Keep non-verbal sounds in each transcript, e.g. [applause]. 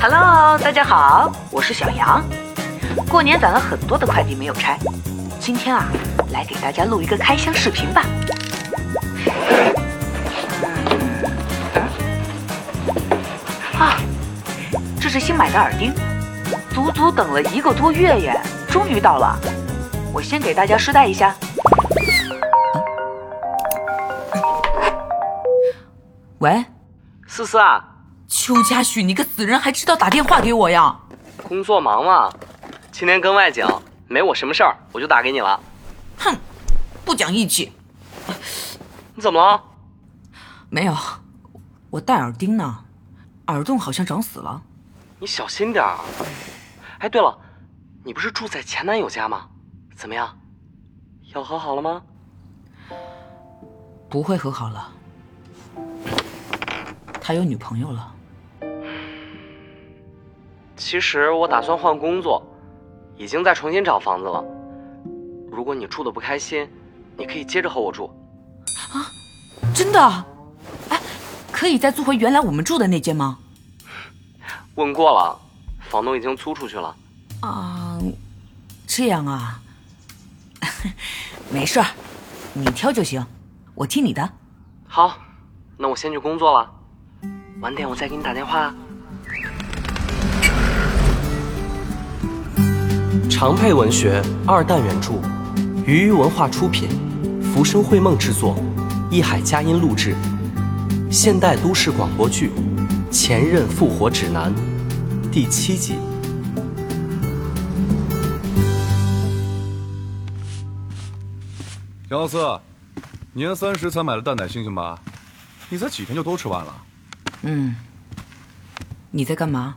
Hello，大家好，我是小杨。过年攒了很多的快递没有拆，今天啊，来给大家录一个开箱视频吧。啊，这是新买的耳钉，足足等了一个多月耶，终于到了。我先给大家试戴一下。喂，思思啊，邱家旭，你个死人还知道打电话给我呀？工作忙嘛，今天跟外景，没我什么事儿，我就打给你了。哼，不讲义气。你怎么了？没有，我戴耳钉呢，耳洞好像长死了。你小心点儿。哎，对了，你不是住在前男友家吗？怎么样？要和好了吗？不会和好了，他有女朋友了。其实我打算换工作，已经在重新找房子了。如果你住的不开心，你可以接着和我住。啊，真的？哎，可以再租回原来我们住的那间吗？问过了，房东已经租出去了。啊，这样啊。[laughs] 没事儿，你挑就行，我听你的。好，那我先去工作了，晚点我再给你打电话。长佩文学二弹原著，鱼鱼文化出品，浮生绘梦制作，艺海佳音录制，现代都市广播剧《前任复活指南》第七集。杨老四，年三十才买的蛋奶，星星吧！你才几天就都吃完了。嗯。你在干嘛？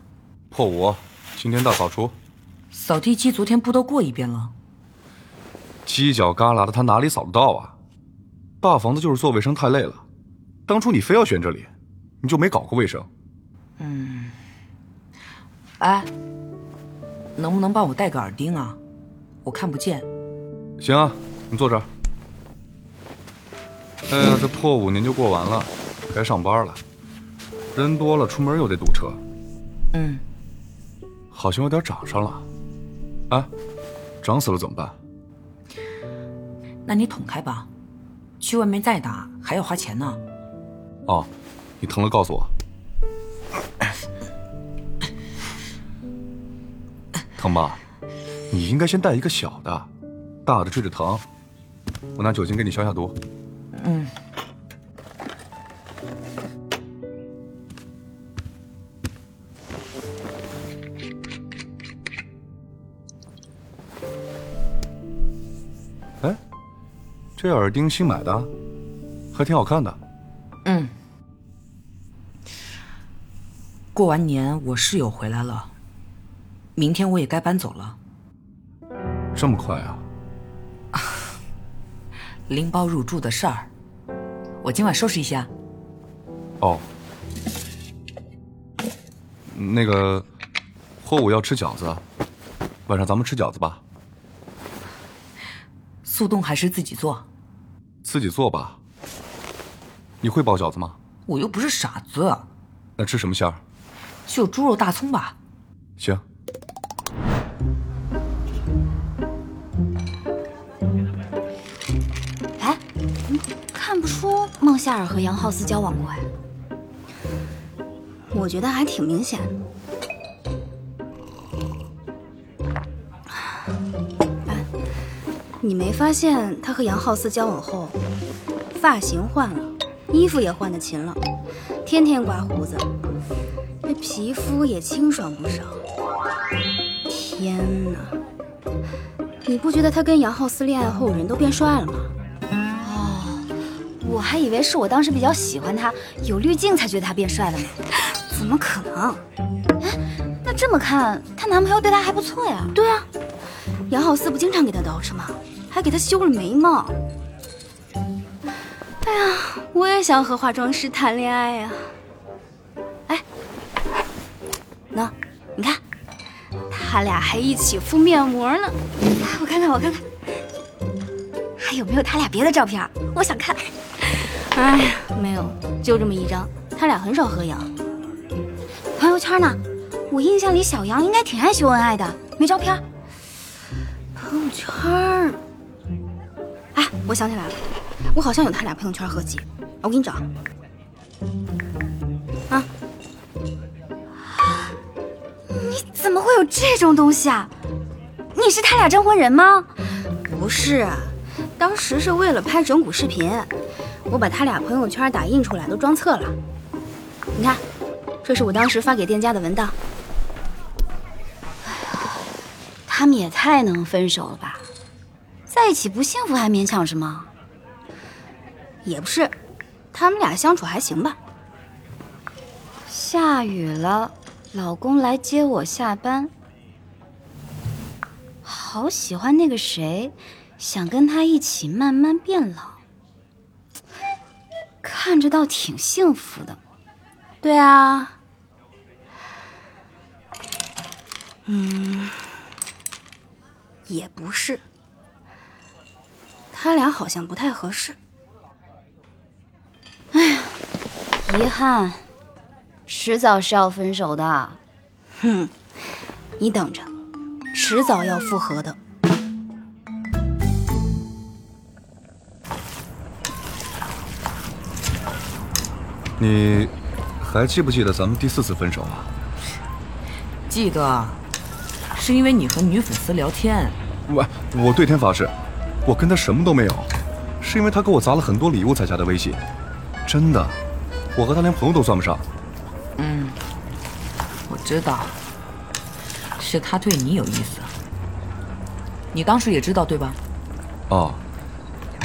破五，今天大扫除。扫地机昨天不都过一遍了？犄角旮旯的，他哪里扫得到啊？大房子就是做卫生太累了。当初你非要选这里，你就没搞过卫生。嗯。哎，能不能帮我戴个耳钉啊？我看不见。行啊，你坐这儿。哎呀，这破五年就过完了，该上班了。人多了，出门又得堵车。嗯，好像有点长上了。哎，长死了怎么办？那你捅开吧，去外面再打还要花钱呢。哦，你疼了告诉我。疼吧？你应该先带一个小的，大的治治疼。我拿酒精给你消下毒。嗯。这耳钉新买的，还挺好看的。嗯。过完年我室友回来了，明天我也该搬走了。这么快啊？[laughs] 拎包入住的事儿，我今晚收拾一下。哦，那个，霍五要吃饺子，晚上咱们吃饺子吧。速冻还是自己做？自己做吧。你会包饺子吗？我又不是傻子。那吃什么馅儿？就猪肉大葱吧。行。哎，看不出孟夏尔和杨浩斯交往过哎，我觉得还挺明显的。你没发现他和杨浩思交往后，发型换了，衣服也换的勤了，天天刮胡子，这皮肤也清爽不少。天哪，你不觉得他跟杨浩思恋爱后人都变帅了吗？哦我还以为是我当时比较喜欢他，有滤镜才觉得他变帅了呢。[laughs] 怎么可能？哎，那这么看，她男朋友对她还不错呀。对啊，杨浩思不经常给她捯饬吗？还给她修了眉毛。哎呀，我也想和化妆师谈恋爱呀。哎，喏，你看，他俩还一起敷面膜呢。我看看，我看看，还有没有他俩别的照片？我想看。哎呀，没有，就这么一张。他俩很少合影，朋友圈呢？我印象里小杨应该挺爱秀恩爱的，没照片。朋友圈，我想起来了，我好像有他俩朋友圈合集，我给你找。啊？你怎么会有这种东西啊？你是他俩证婚人吗？不是，当时是为了拍整蛊视频，我把他俩朋友圈打印出来都装册了。你看，这是我当时发给店家的文档。哎呀，他们也太能分手了吧？在一起不幸福还勉强什么？也不是，他们俩相处还行吧。下雨了，老公来接我下班。好喜欢那个谁，想跟他一起慢慢变老，看着倒挺幸福的。对啊，嗯，也不是，他俩好像不太合适。哎呀，遗憾，迟早是要分手的。哼，你等着。迟早要复合的。你还记不记得咱们第四次分手啊？记得，是因为你和女粉丝聊天。我，我对天发誓，我跟他什么都没有，是因为他给我砸了很多礼物才加的微信。真的，我和他连朋友都算不上。嗯，我知道。是他对你有意思，你当时也知道对吧？哦，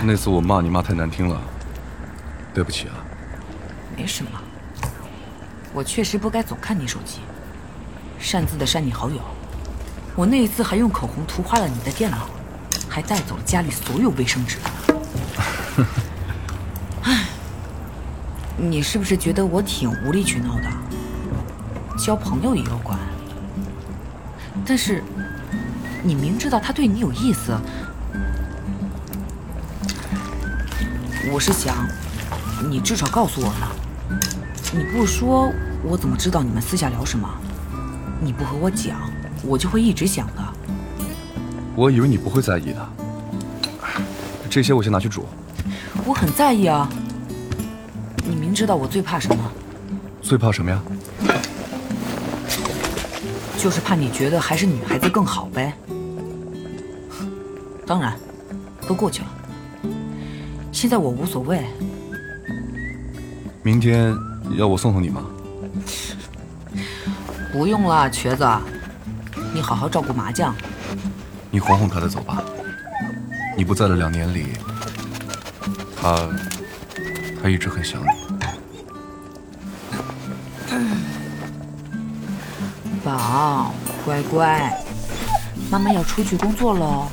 那次我骂你骂太难听了，对不起啊。没什么，我确实不该总看你手机，擅自的删你好友。我那一次还用口红涂花了你的电脑，还带走了家里所有卫生纸。[laughs] 唉，你是不是觉得我挺无理取闹的？交朋友也要管。但是，你明知道他对你有意思，我是想，你至少告诉我呢。你不说，我怎么知道你们私下聊什么？你不和我讲，我就会一直想的。我以为你不会在意的。这些我先拿去煮。我很在意啊。你明知道我最怕什么？最怕什么呀？就是怕你觉得还是女孩子更好呗。当然，都过去了。现在我无所谓。明天要我送送你吗？不用了，瘸子。你好好照顾麻将。你哄哄他再走吧。你不在的两年里，他他一直很想你。宝，乖乖，妈妈要出去工作了，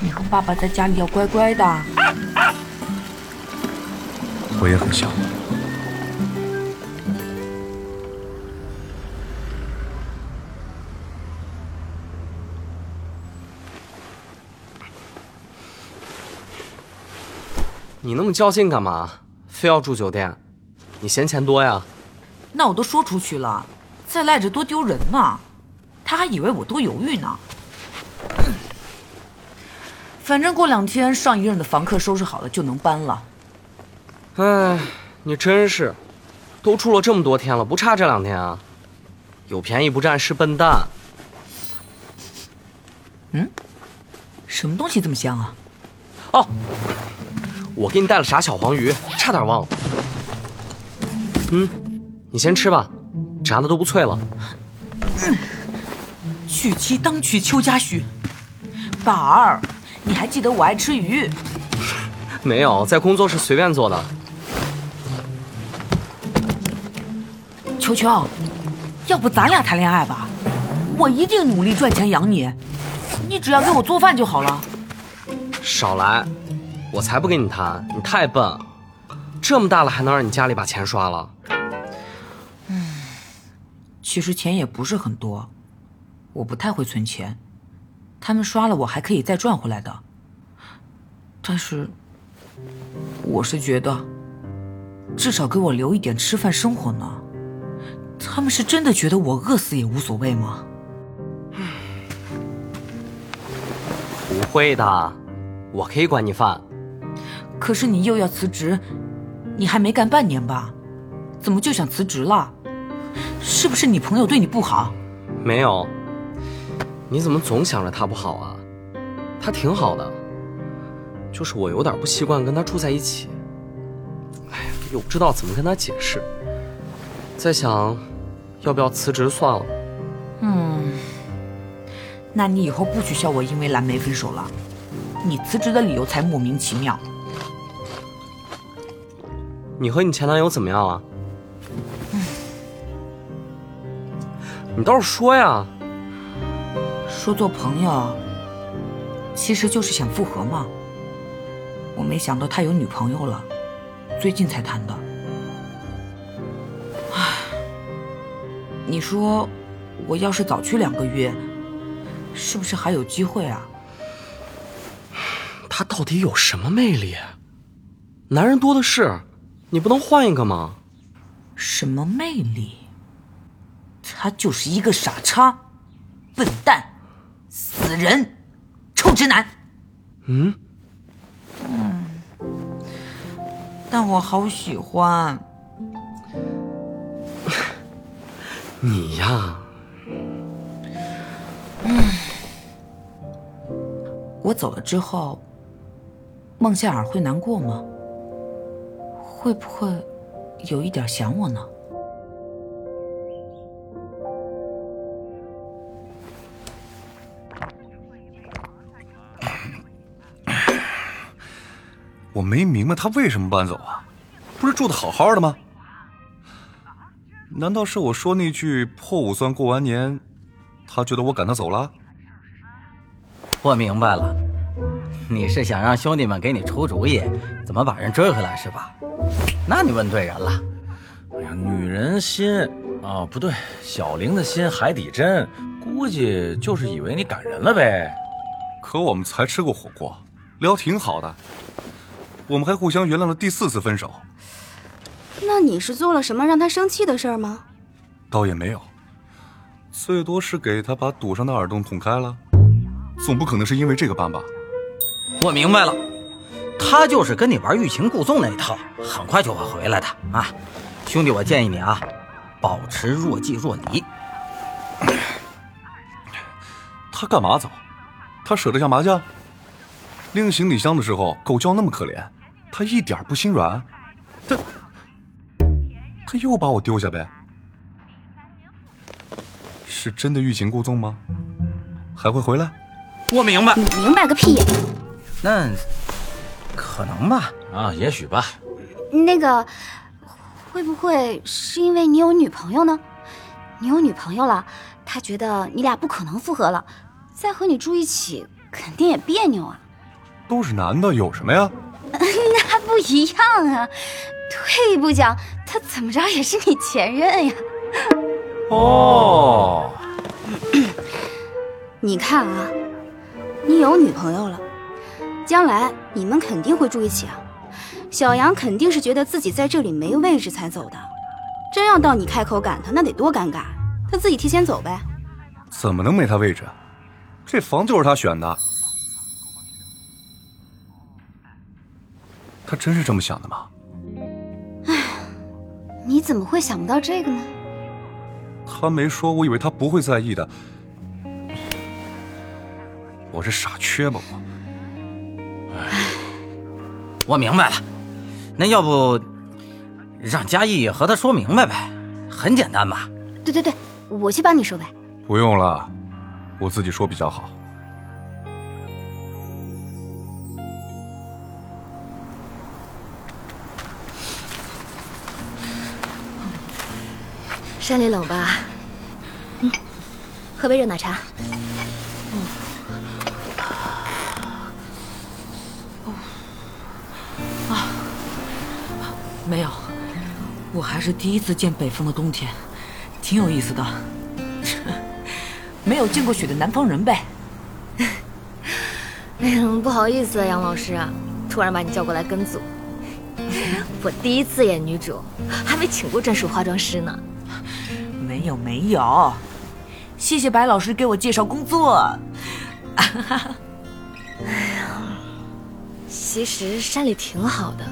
你和爸爸在家里要乖乖的。我也很想。你那么较劲干嘛？非要住酒店？你嫌钱多呀？那我都说出去了。再赖着多丢人呢，他还以为我多犹豫呢。[coughs] 反正过两天上一任的房客收拾好了就能搬了。哎，你真是，都住了这么多天了，不差这两天啊！有便宜不占是笨蛋。嗯，什么东西这么香啊？哦，我给你带了炸小黄鱼，差点忘了。嗯，你先吃吧。炸的都不脆了。娶妻当娶邱家婿，宝儿，你还记得我爱吃鱼？没有，在工作室随便做的。球球，要不咱俩谈恋爱吧？我一定努力赚钱养你，你只要给我做饭就好了。少来，我才不跟你谈，你太笨，这么大了还能让你家里把钱刷了？嗯其实钱也不是很多，我不太会存钱，他们刷了我还可以再赚回来的。但是，我是觉得，至少给我留一点吃饭生活呢。他们是真的觉得我饿死也无所谓吗？不会的，我可以管你饭。可是你又要辞职，你还没干半年吧？怎么就想辞职了？是不是你朋友对你不好？没有。你怎么总想着他不好啊？他挺好的，就是我有点不习惯跟他住在一起。哎呀，又不知道怎么跟他解释，在想，要不要辞职算了。嗯，那你以后不许笑我因为蓝莓分手了，你辞职的理由才莫名其妙。你和你前男友怎么样啊？你倒是说呀。说做朋友，其实就是想复合嘛。我没想到他有女朋友了，最近才谈的。唉，你说我要是早去两个月，是不是还有机会啊？他到底有什么魅力？男人多的是，你不能换一个吗？什么魅力？他就是一个傻叉，笨蛋。死人，臭直男。嗯，嗯，但我好喜欢 [laughs] 你呀。嗯，我走了之后，孟夏尔会难过吗？会不会有一点想我呢？[coughs] 我没明白他为什么搬走啊？不是住的好好的吗？难道是我说那句破五算过完年，他觉得我赶他走了？我明白了，你是想让兄弟们给你出主意，怎么把人追回来是吧？那你问对人了。哎呀，女人心啊，不对，小玲的心海底针，估计就是以为你赶人了呗。可我们才吃过火锅，聊挺好的。我们还互相原谅了第四次分手。那你是做了什么让她生气的事儿吗？倒也没有，最多是给她把堵上的耳洞捅开了。总不可能是因为这个办吧？我明白了，他就是跟你玩欲擒故纵那一套，很快就会回来的啊！兄弟，我建议你啊，保持若即若离。他干嘛走？他舍得下麻将？拎行李箱的时候，狗叫那么可怜，他一点不心软。他他又把我丢下呗？是真的欲擒故纵吗？还会回来？我明白。你明白个屁！那可能吧？啊，也许吧。那个会不会是因为你有女朋友呢？你有女朋友了，他觉得你俩不可能复合了，再和你住一起肯定也别扭啊。都是男的，有什么呀？[laughs] 那不一样啊！退一步讲，他怎么着也是你前任呀。哦，你看啊，你有女朋友了，将来你们肯定会住一起啊。小杨肯定是觉得自己在这里没位置才走的，真要到你开口赶他，那得多尴尬。他自己提前走呗。怎么能没他位置？这房就是他选的。他真是这么想的吗？哎，你怎么会想不到这个呢？他没说，我以为他不会在意的。我是傻缺吧我？唉，我明白了，那要不让嘉义和他说明白呗？很简单吧？对对对，我去帮你说呗。不用了，我自己说比较好。山里冷吧？嗯，喝杯热奶茶。没有，我还是第一次见北方的冬天，挺有意思的。[laughs] 没有见过雪的南方人呗。[laughs] 哎呀，不好意思啊，杨老师，突然把你叫过来跟组。[laughs] 我第一次演女主，还没请过专属化妆师呢。没有没有，谢谢白老师给我介绍工作。哎呀其实山里挺好的，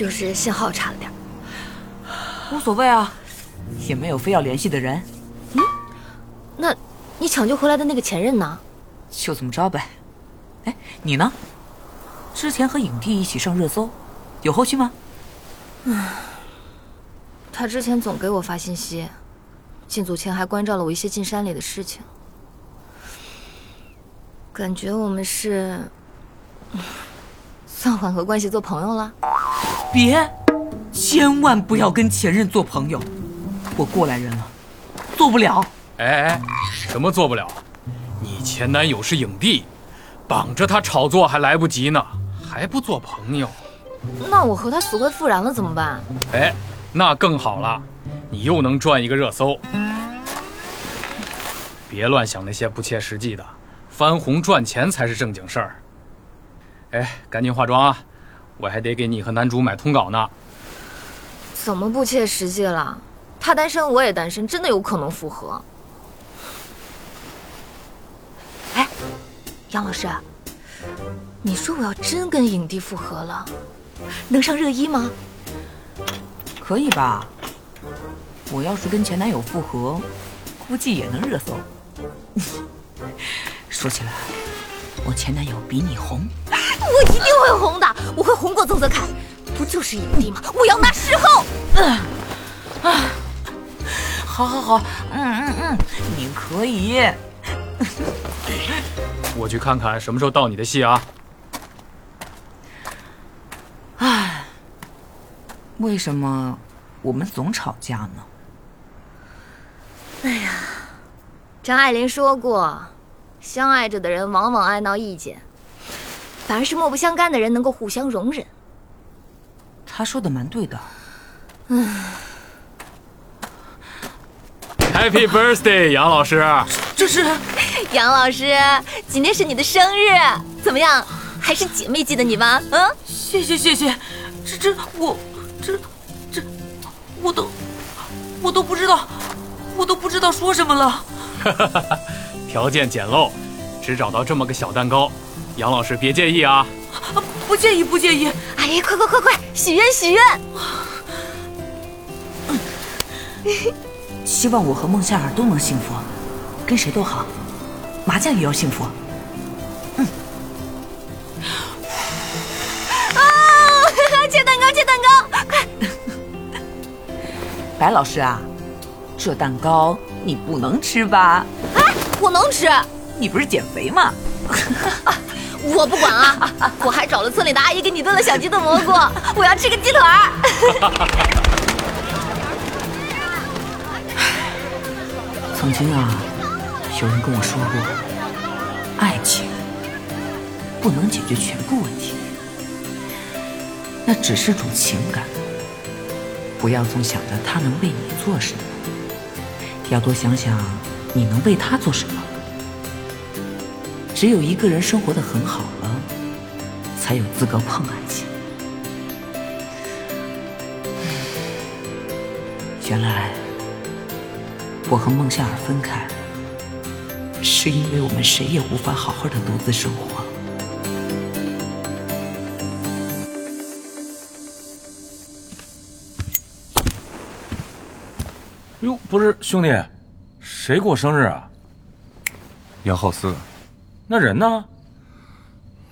就是信号差了点。无所谓啊，也没有非要联系的人，嗯那，你抢救回来的那个前任呢？就这么着呗。哎，你呢？之前和影帝一起上热搜，有后续吗？嗯他之前总给我发信息，进组前还关照了我一些进山里的事情，感觉我们是嗯算缓和关系做朋友了。别，千万不要跟前任做朋友。我过来人了，做不了。哎哎，什么做不了？你前男友是影帝，绑着他炒作还来不及呢，还不做朋友？那我和他死灰复燃了怎么办？哎，那更好了，你又能赚一个热搜。别乱想那些不切实际的，翻红赚钱才是正经事儿。哎，赶紧化妆啊，我还得给你和男主买通稿呢。怎么不切实际了？他单身，我也单身，真的有可能复合。哎，杨老师，你说我要真跟影帝复合了，能上热一吗？可以吧？我要是跟前男友复合，估计也能热搜。[laughs] 说起来，我前男友比你红。我一定会红的，我会红过曾泽凯，不就是影帝吗？我要拿视后。嗯，啊好好好，嗯嗯嗯，你可以。我去看看什么时候到你的戏啊？唉，为什么我们总吵架呢？哎呀张爱玲说过，相爱着的人往往爱闹意见，反而是莫不相干的人能够互相容忍。他说的蛮对的。嗯 Happy birthday，杨老师！这是 [laughs] 杨老师，今天是你的生日，怎么样？还是姐妹记得你吗？嗯，谢谢谢谢，这这我这这我都我都不知道，我都不知道说什么了。[laughs] 条件简陋，只找到这么个小蛋糕，杨老师别介意啊。啊，不介意不介意。哎呀，快快快快，许愿许愿！[laughs] 希望我和孟夏尔都能幸福，跟谁都好，麻将也要幸福。啊，[laughs] 切蛋糕，切蛋糕，快！[laughs] 白老师啊，这蛋糕你不能吃吧？哎，我能吃，你不是减肥吗？我不管啊！[laughs] 我还找了村里的阿姨给你炖了小鸡炖蘑菇，我要吃个鸡腿儿。[laughs] 曾经啊，有人跟我说过，爱情不能解决全部问题，那只是种情感。不要总想着他能为你做什么，要多想想你能为他做什么。只有一个人生活的很好了，才有资格碰爱情。原来。我和孟夏尔分开，是因为我们谁也无法好好的独自生活。哟，不是兄弟，谁过生日啊？杨浩思那人呢？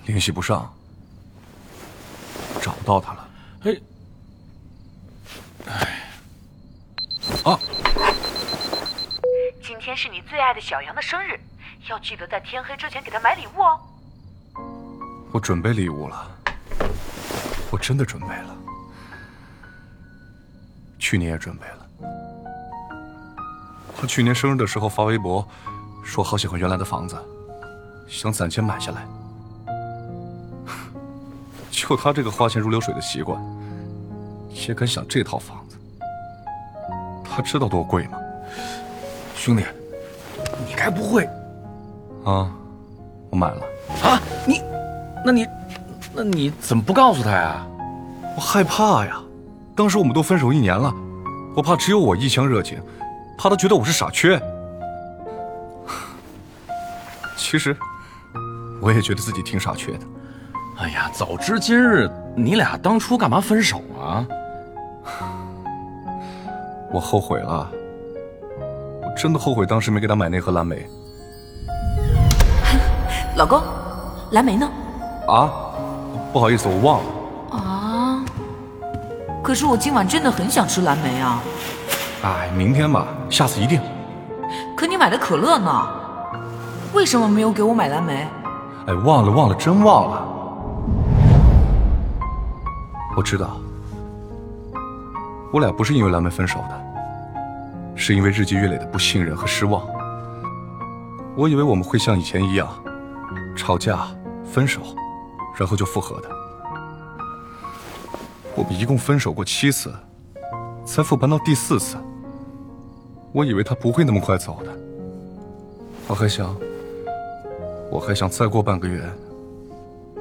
联系不上，找到他了。嘿，啊，今天是你最爱的小杨的生日，要记得在天黑之前给他买礼物哦。我准备礼物了，我真的准备了，去年也准备了。他去年生日的时候发微博，说好喜欢原来的房子，想攒钱买下来。[laughs] 就他这个花钱如流水的习惯，也敢想这套房子？他知道多贵吗？兄弟，你该不会啊，我买了，啊？你，那你，那你怎么不告诉他呀？我害怕呀。当时我们都分手一年了，我我怕只有我一腔热情，怕他觉得我是傻缺。[laughs] 其实，我也觉得自己挺傻缺的。哎呀，早知今日，你俩当初干嘛分手啊？[laughs] 我后悔了，我真的后悔当时没给他买那盒蓝莓。[laughs] 老公，蓝莓呢？啊，不好意思，我忘了。啊，可是我今晚真的很想吃蓝莓啊！哎，明天吧，下次一定。可你买的可乐呢？为什么没有给我买蓝莓？哎，忘了忘了，真忘了。我知道，我俩不是因为蓝莓分手的，是因为日积月累的不信任和失望。我以为我们会像以前一样，吵架、分手，然后就复合的。我们一共分手过七次，才复盘到第四次。我以为他不会那么快走的，我还想，我还想再过半个月，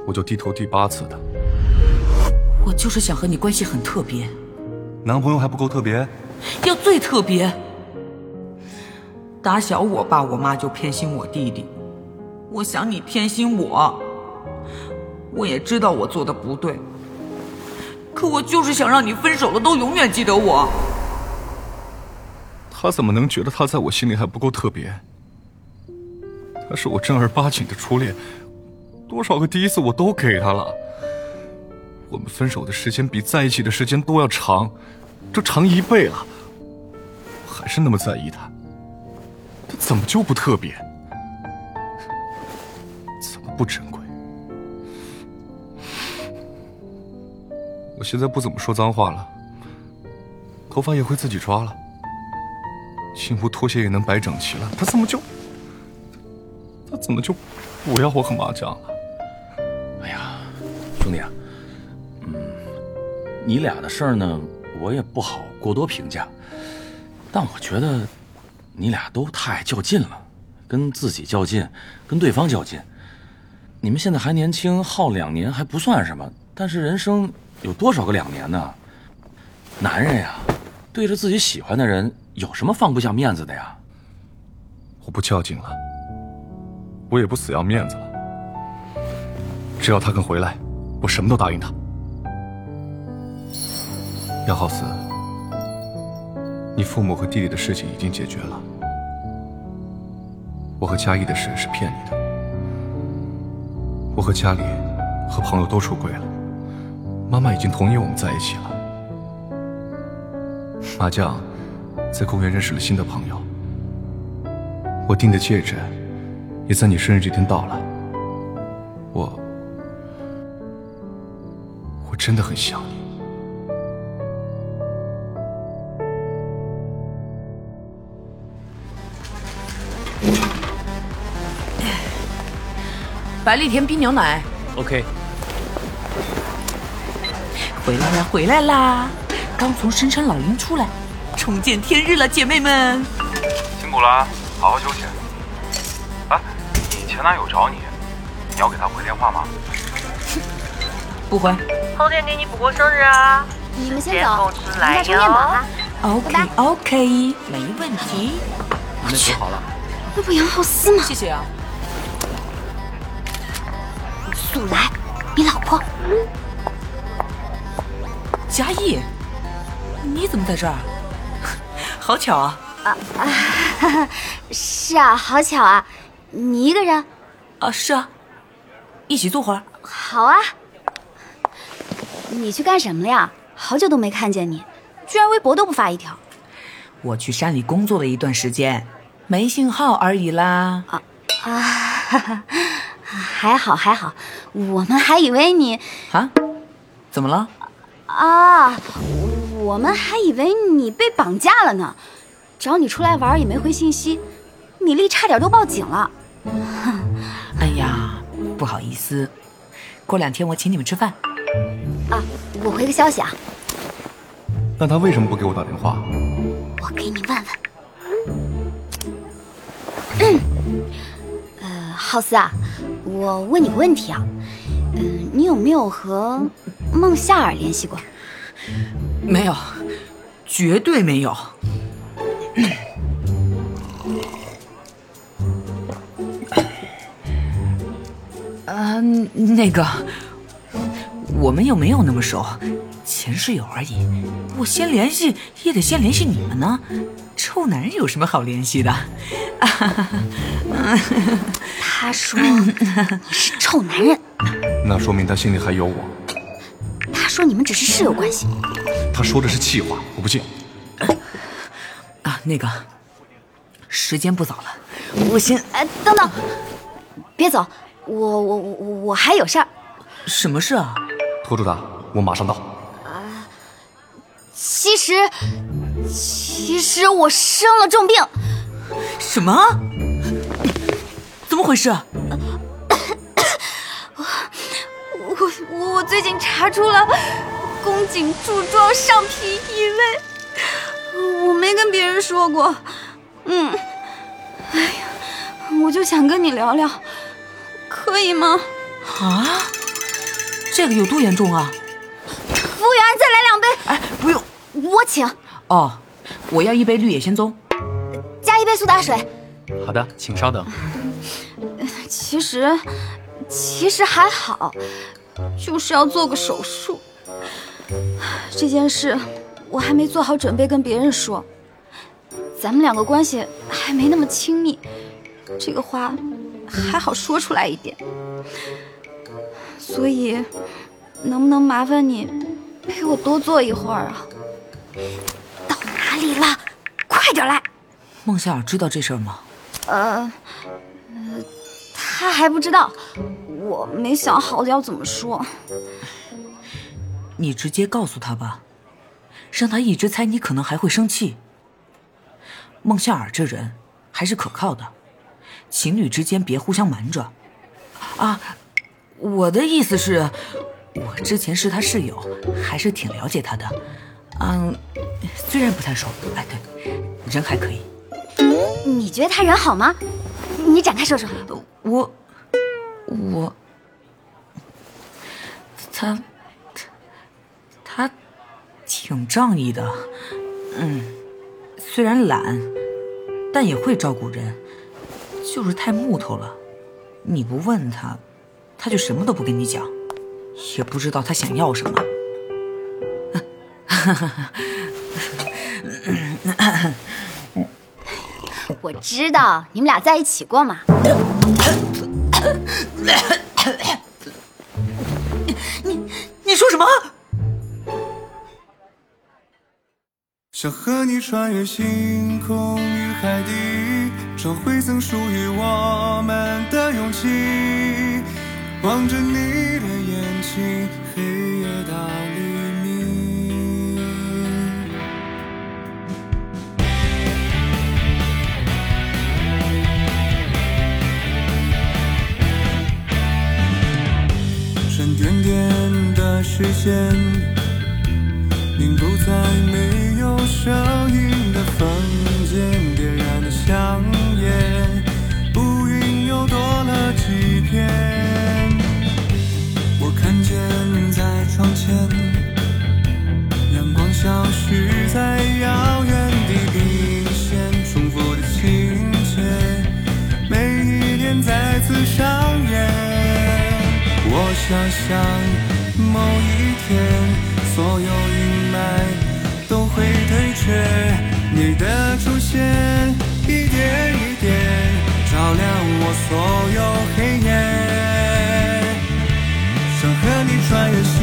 我就低头第八次的。我就是想和你关系很特别，男朋友还不够特别？要最特别。打小我爸我妈就偏心我弟弟，我想你偏心我，我也知道我做的不对，可我就是想让你分手了都永远记得我。他怎么能觉得他在我心里还不够特别？他是我正儿八经的初恋，多少个第一次我都给他了。我们分手的时间比在一起的时间都要长，这长一倍了，我还是那么在意他。他怎么就不特别？怎么不珍贵？我现在不怎么说脏话了，头发也会自己抓了。幸福拖鞋也能摆整齐了，他怎么就他怎么就不要我和麻将了？哎呀，兄弟啊，嗯，你俩的事儿呢，我也不好过多评价，但我觉得你俩都太较劲了，跟自己较劲，跟对方较劲。你们现在还年轻，耗两年还不算什么，但是人生有多少个两年呢？男人呀，对着自己喜欢的人。有什么放不下面子的呀？我不较劲了，我也不死要面子了。只要他肯回来，我什么都答应他。杨浩思，你父母和弟弟的事情已经解决了，我和嘉义的事是骗你的。我和家里和朋友都出轨了，妈妈已经同意我们在一起了。麻将。在公园认识了新的朋友，我订的戒指也在你生日这天到了。我，我真的很想你。百利甜冰牛奶，OK。回来啦，回来啦！刚从深山老林出来。重见天日了，姐妹们，辛苦啦，好好休息。前男友找你，你要给他回电话吗？[laughs] 不回。后天给你补过生日啊！你们先走，我们充电宝哈。OK OK，没问题。那就好了。那不杨浩思吗？谢谢啊。速来，你老婆。嘉义，你怎么在这儿？[laughs] 好巧啊！啊啊，[laughs] 是啊，好巧啊！你一个人？啊，是啊，一起坐会儿。好啊。你去干什么了呀？好久都没看见你，居然微博都不发一条。我去山里工作了一段时间，没信号而已啦。啊啊，还好还好，我们还以为你啊，怎么了？啊。我们还以为你被绑架了呢，找你出来玩也没回信息，米粒差点都报警了。[laughs] 哎呀，不好意思，过两天我请你们吃饭。啊，我回个消息啊。那他为什么不给我打电话？我给你问问。[clears throat] 呃，浩斯啊，我问你个问题啊，嗯，你有没有和孟夏尔联系过？没有，绝对没有。啊，那个，我们又没有那么熟，前室友而已。我先联系也得先联系你们呢。臭男人有什么好联系的？他说你是臭男人，那说明他心里还有我。他说你们只是室友关系。他说的是气话，我不信。啊，那个，时间不早了，我先……哎，等等，别走，我我我我还有事儿。什么事啊？拖住他，我马上到。啊，其实，其实我生了重病。什么？怎么回事？我我我最近查出了宫颈柱状上皮异位，我没跟别人说过。嗯，哎呀，我就想跟你聊聊，可以吗？啊？这个有多严重啊？服务员，再来两杯。哎，不用，我请。哦，我要一杯绿野仙踪，加一杯苏打水。好的，请稍等。其实，其实还好，就是要做个手术。这件事我还没做好准备跟别人说，咱们两个关系还没那么亲密，这个话还好说出来一点。所以，能不能麻烦你陪我多坐一会儿啊？到哪里了？快点来！孟夏尔知道这事儿吗？呃，呃，他还不知道，我没想好要怎么说。你直接告诉他吧，让他一直猜你可能还会生气。孟夏尔这人还是可靠的，情侣之间别互相瞒着。啊，我的意思是，我之前是他室友，还是挺了解他的。嗯，虽然不太熟，哎，对，人还可以。你觉得他人好吗？你展开说说。我，我，他，他，他挺仗义的。嗯，虽然懒，但也会照顾人，就是太木头了。你不问他，他就什么都不跟你讲，也不知道他想要什么。[coughs] 我知道你们俩在一起过嘛。[coughs] 你你说什么？想和你穿越星空与海底，找回曾属于我们的勇气。望着你的眼睛，黑夜到黎明。沉甸甸的视线却，你的出现一点一点照亮我所有黑夜。想和你穿越星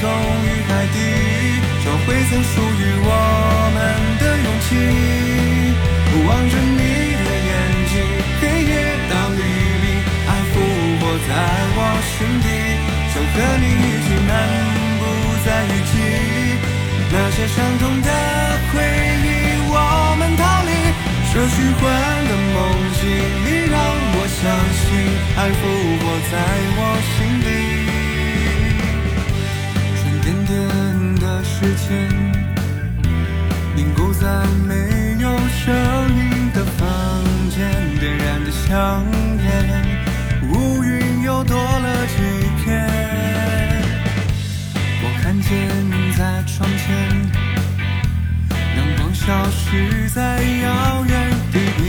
空与海底，找回曾属于我们的勇气。望着你的眼睛，黑夜到黎明，爱复活在我心底。想和你一起漫步在雨季，那些伤痛的这虚幻的梦境。你让我相信，爱复活在我心底。消失在遥远地平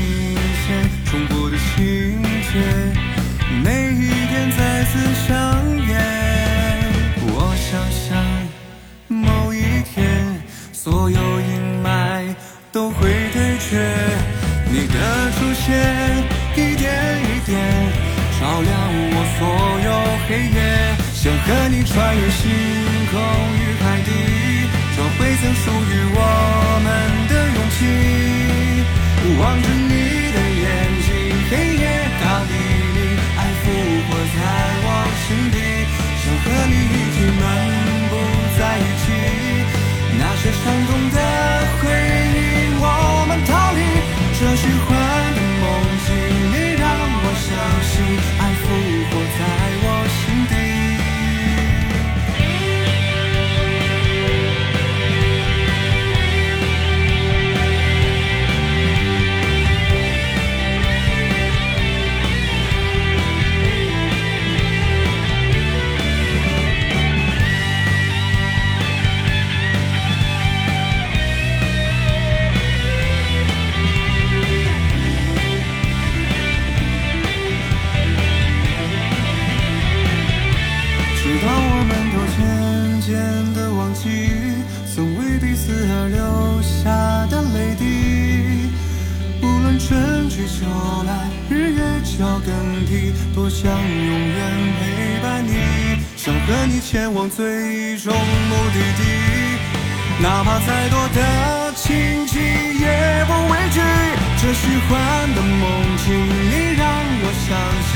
线，重复的情节，每一天再次上演。我想象某一天，所有阴霾都会退却，你的出现一点一点照亮我所有黑夜，想和你穿越星空与海底，曾属于我们的勇气。望着你的眼睛，黑夜大黎明，爱复活在我心底，想和你一起漫步在一起，那些伤痛的回忆，我们逃离这虚幻的梦境，你让我相信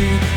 相